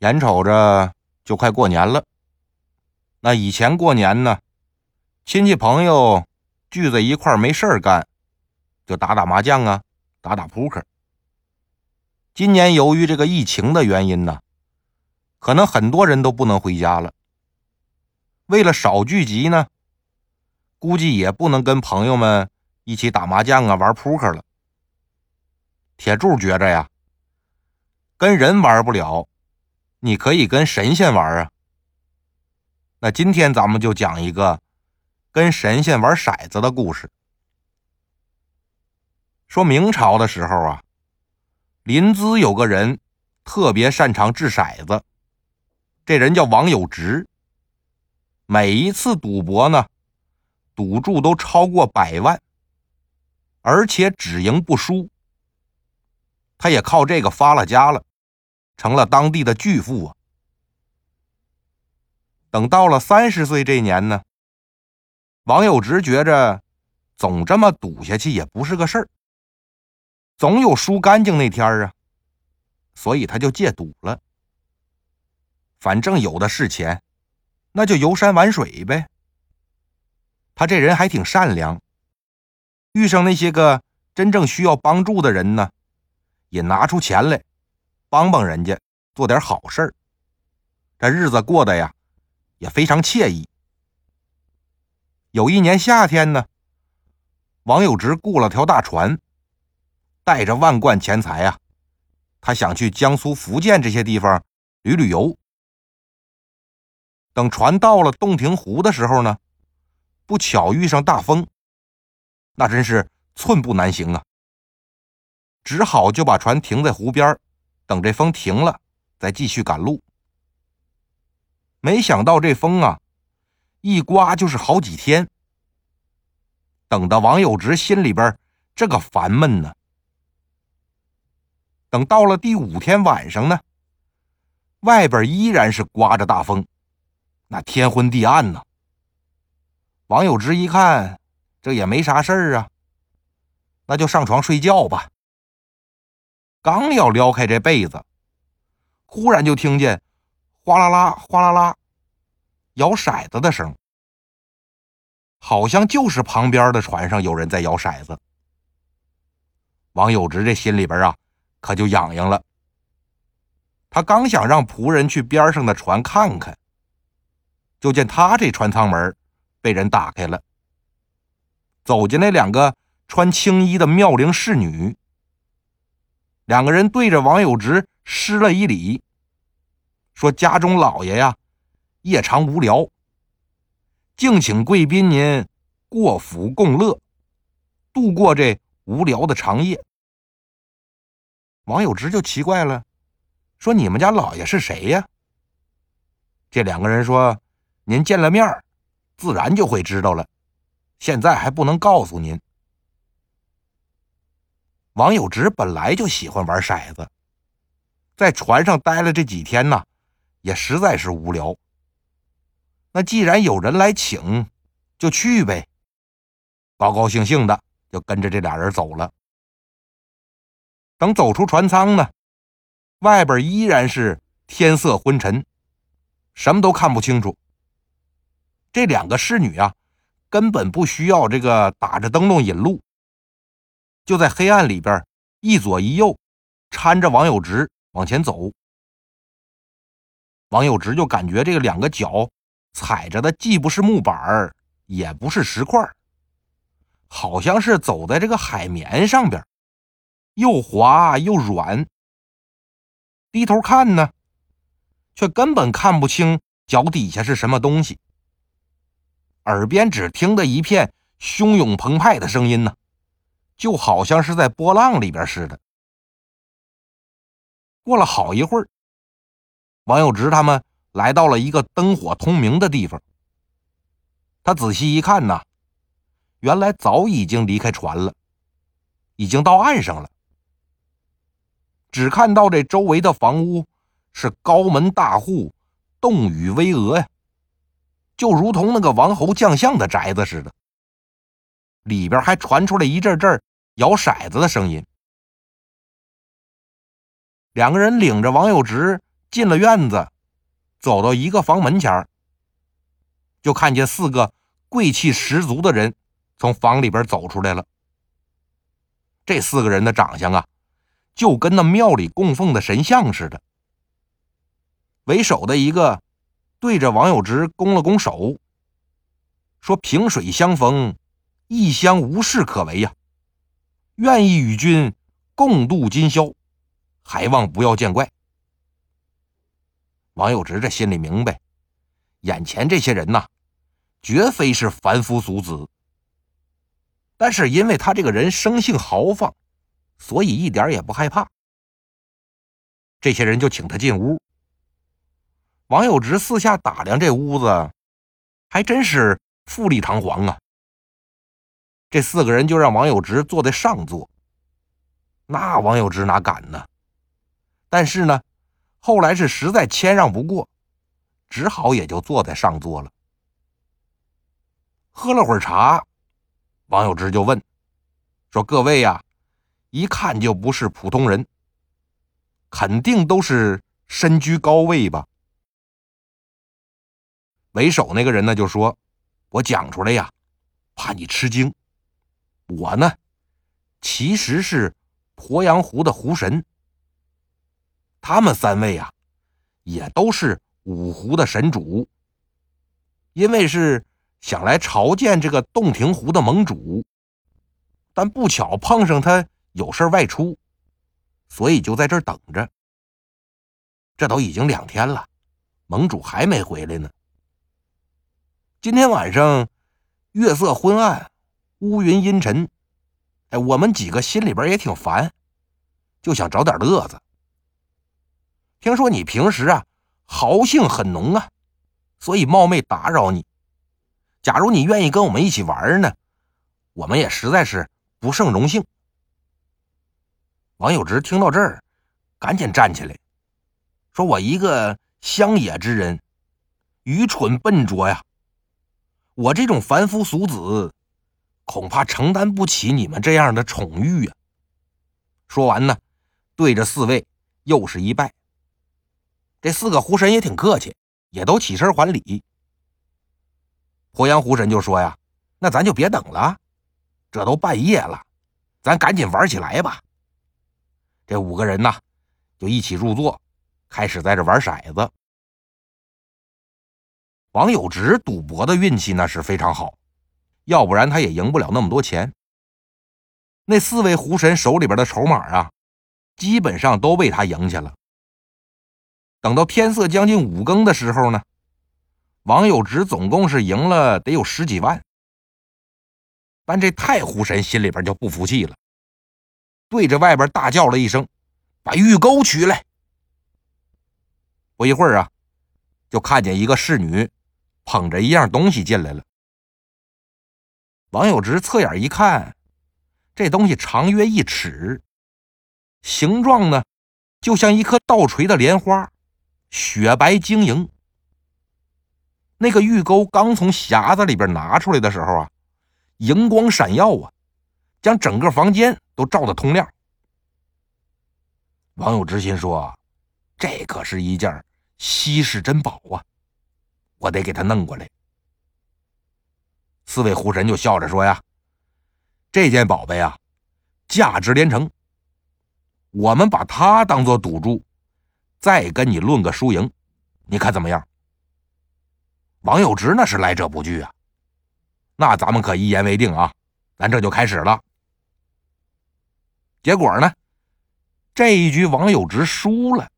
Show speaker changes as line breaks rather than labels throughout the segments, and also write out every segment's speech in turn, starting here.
眼瞅着就快过年了，那以前过年呢，亲戚朋友聚在一块儿没事儿干，就打打麻将啊，打打扑克。今年由于这个疫情的原因呢，可能很多人都不能回家了。为了少聚集呢，估计也不能跟朋友们一起打麻将啊、玩扑克了。铁柱觉着呀，跟人玩不了，你可以跟神仙玩啊。那今天咱们就讲一个跟神仙玩骰子的故事。说明朝的时候啊，临淄有个人特别擅长掷骰子，这人叫王有直。每一次赌博呢，赌注都超过百万，而且只赢不输。他也靠这个发了家了，成了当地的巨富啊。等到了三十岁这年呢，王有直觉着总这么赌下去也不是个事儿，总有输干净那天啊，所以他就戒赌了。反正有的是钱。那就游山玩水呗。他这人还挺善良，遇上那些个真正需要帮助的人呢，也拿出钱来帮帮人家，做点好事儿。这日子过得呀，也非常惬意。有一年夏天呢，王有直雇了条大船，带着万贯钱财啊，他想去江苏、福建这些地方旅旅游。等船到了洞庭湖的时候呢，不巧遇上大风，那真是寸步难行啊。只好就把船停在湖边，等这风停了再继续赶路。没想到这风啊，一刮就是好几天。等的王有直心里边这个烦闷呢。等到了第五天晚上呢，外边依然是刮着大风。那天昏地暗呢。王有直一看，这也没啥事儿啊，那就上床睡觉吧。刚要撩开这被子，忽然就听见哗啦啦、哗啦啦摇骰子的声，好像就是旁边的船上有人在摇骰子。王有直这心里边啊，可就痒痒了。他刚想让仆人去边上的船看看。就见他这船舱门被人打开了，走进来两个穿青衣的妙龄侍女。两个人对着王有直施了一礼，说：“家中老爷呀，夜长无聊，敬请贵宾您过府共乐，度过这无聊的长夜。”王有直就奇怪了，说：“你们家老爷是谁呀？”这两个人说。您见了面自然就会知道了。现在还不能告诉您。王有直本来就喜欢玩骰子，在船上待了这几天呢，也实在是无聊。那既然有人来请，就去呗。高高兴兴的就跟着这俩人走了。等走出船舱呢，外边依然是天色昏沉，什么都看不清楚。这两个侍女啊，根本不需要这个打着灯笼引路，就在黑暗里边一左一右搀着王有直往前走。王有直就感觉这个两个脚踩着的既不是木板也不是石块好像是走在这个海绵上边，又滑又软。低头看呢，却根本看不清脚底下是什么东西。耳边只听得一片汹涌澎湃的声音呢，就好像是在波浪里边似的。过了好一会儿，王有直他们来到了一个灯火通明的地方。他仔细一看呐，原来早已经离开船了，已经到岸上了。只看到这周围的房屋是高门大户，栋宇巍峨呀。就如同那个王侯将相的宅子似的，里边还传出来一阵阵摇骰子的声音。两个人领着王有直进了院子，走到一个房门前就看见四个贵气十足的人从房里边走出来了。这四个人的长相啊，就跟那庙里供奉的神像似的。为首的一个对着王有直拱了拱手，说：“萍水相逢，异乡无事可为呀，愿意与君共度今宵，还望不要见怪。”王有直这心里明白，眼前这些人呐，绝非是凡夫俗子。但是因为他这个人生性豪放，所以一点也不害怕。这些人就请他进屋。王有直四下打量这屋子，还真是富丽堂皇啊。这四个人就让王有直坐在上座，那王有直哪敢呢？但是呢。后来是实在谦让不过，只好也就坐在上座了。喝了会儿茶，王有之就问：“说各位呀，一看就不是普通人，肯定都是身居高位吧？”为首那个人呢就说：“我讲出来呀，怕你吃惊。我呢，其实是鄱阳湖的湖神。”他们三位啊，也都是五湖的神主。因为是想来朝见这个洞庭湖的盟主，但不巧碰上他有事外出，所以就在这儿等着。这都已经两天了，盟主还没回来呢。今天晚上月色昏暗，乌云阴沉，哎，我们几个心里边也挺烦，就想找点乐子。听说你平时啊豪性很浓啊，所以冒昧打扰你。假如你愿意跟我们一起玩呢，我们也实在是不胜荣幸。王有直听到这儿，赶紧站起来，说：“我一个乡野之人，愚蠢笨拙呀，我这种凡夫俗子，恐怕承担不起你们这样的宠遇呀。”说完呢，对着四位又是一拜。这四个狐神也挺客气，也都起身还礼。鄱阳湖神就说：“呀，那咱就别等了，这都半夜了，咱赶紧玩起来吧。”这五个人呢，就一起入座，开始在这玩骰子。王有直赌博的运气那是非常好，要不然他也赢不了那么多钱。那四位狐神手里边的筹码啊，基本上都被他赢下了。等到天色将近五更的时候呢，王有直总共是赢了得有十几万。但这太湖神心里边就不服气了，对着外边大叫了一声：“把玉钩取来！”不一会儿啊，就看见一个侍女捧着一样东西进来了。王有直侧眼一看，这东西长约一尺，形状呢就像一颗倒垂的莲花。雪白晶莹，那个玉钩刚从匣子里边拿出来的时候啊，荧光闪耀啊，将整个房间都照得通亮。王有之心说：“这可是一件稀世珍宝啊，我得给他弄过来。”四位狐神就笑着说：“呀，这件宝贝啊，价值连城，我们把它当做赌注。”再跟你论个输赢，你看怎么样？王有直那是来者不拒啊，那咱们可一言为定啊，咱这就开始了。结果呢，这一局王有直输了，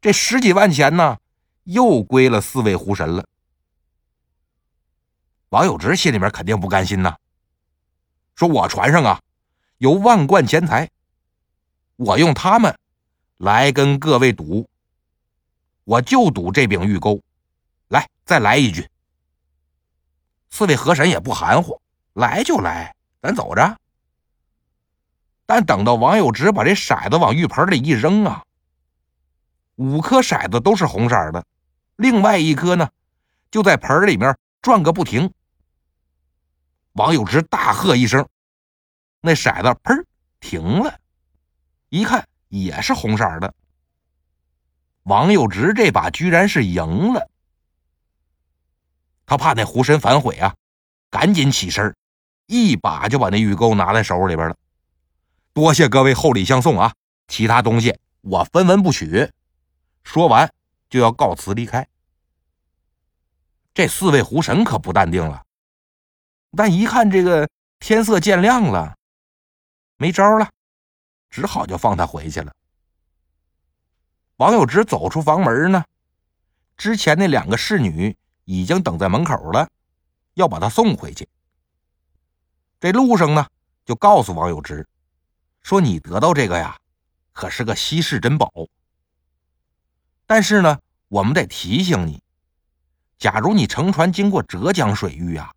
这十几万钱呢，又归了四位狐神了。王有直心里面肯定不甘心呐，说我船上啊有万贯钱财，我用他们。来跟各位赌，我就赌这柄玉钩。来，再来一局。四位河神也不含糊，来就来，咱走着。但等到王有直把这骰子往浴盆里一扔啊，五颗骰子都是红色的，另外一颗呢，就在盆里面转个不停。王有直大喝一声，那骰子砰停了，一看。也是红色的。王有直这把居然是赢了。他怕那狐神反悔啊，赶紧起身，一把就把那玉钩拿在手里边了。多谢各位厚礼相送啊，其他东西我分文不取。说完就要告辞离开。这四位狐神可不淡定了，但一看这个天色渐亮了，没招了，只好就放他回去了。王有直走出房门呢，之前那两个侍女已经等在门口了，要把他送回去。这路上呢，就告诉王有直说：“你得到这个呀，可是个稀世珍宝。但是呢，我们得提醒你，假如你乘船经过浙江水域啊，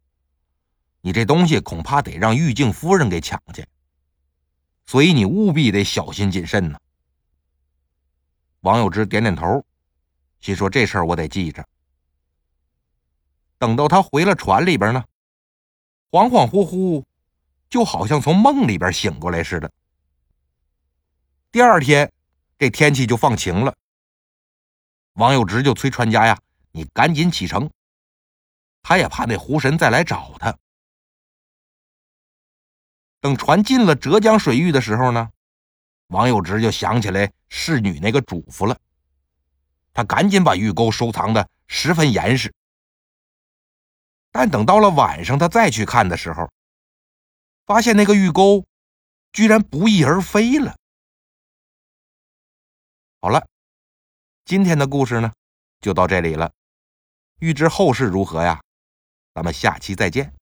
你这东西恐怕得让玉净夫人给抢去，所以你务必得小心谨慎呢。”王有之点点头，心说：“这事儿我得记着。”等到他回了船里边呢，恍恍惚惚，就好像从梦里边醒过来似的。第二天，这天气就放晴了。王有直就催船家呀：“你赶紧启程。”他也怕那狐神再来找他。等船进了浙江水域的时候呢？王有直就想起来侍女那个嘱咐了，他赶紧把玉钩收藏的十分严实。但等到了晚上，他再去看的时候，发现那个玉钩居然不翼而飞了。好了，今天的故事呢就到这里了。欲知后事如何呀？咱们下期再见。